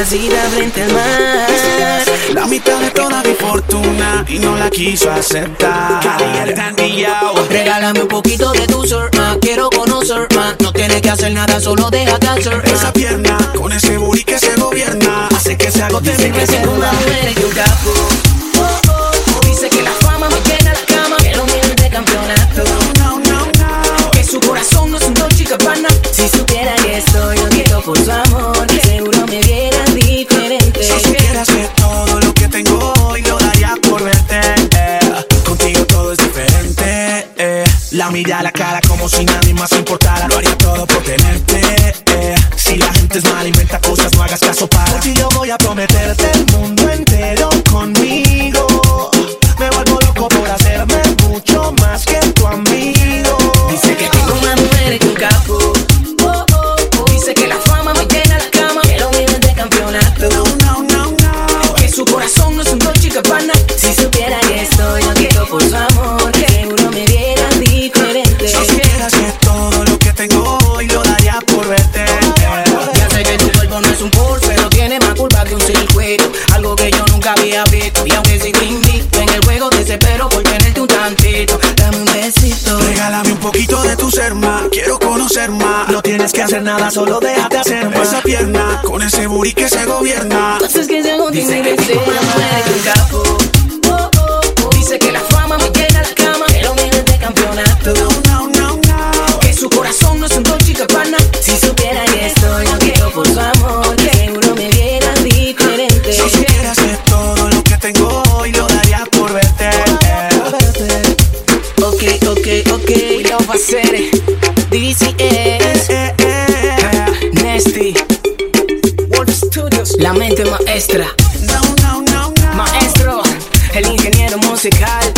casita frente al mar. La mitad de toda mi fortuna y no la quiso aceptar. Regálame un poquito de tu sur, quiero conocer más. No tienes que hacer nada, solo déjate hacer. Esa pierna con ese booty que se gobierna hace que se agote mi que ser eh. La cara como si nadie más importara. Lo haría todo por tenerte. eh. Si la gente es mala, inventa cosas, no hagas caso para. Ti yo voy a prometerte el mundo entero conmigo. Me vuelvo loco por hacerme mucho más que tu amigo. Dice que tengo una mujer en había visto. Y aunque invito en el juego, desespero por tenerte un tantito. Dame un besito. Regálame un poquito de tu ser más, quiero conocer más. No tienes que hacer nada, solo déjate hacer más. Esa pierna con ese booty que se gobierna. Entonces que se hago Dice que va a hacer. DCS, Eh, eh. Nasty, Wolf Studios, la mente maestra. No, no, no, no. Maestro, el ingeniero musical.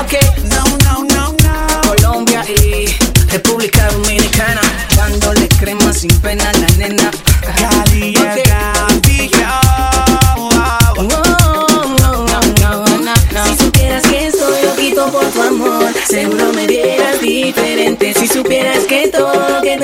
Ok, No, no, no, no. Colombia y República Dominicana. Dándole crema sin pena a la nena. Cali, Ok. Si supieras que todo lo que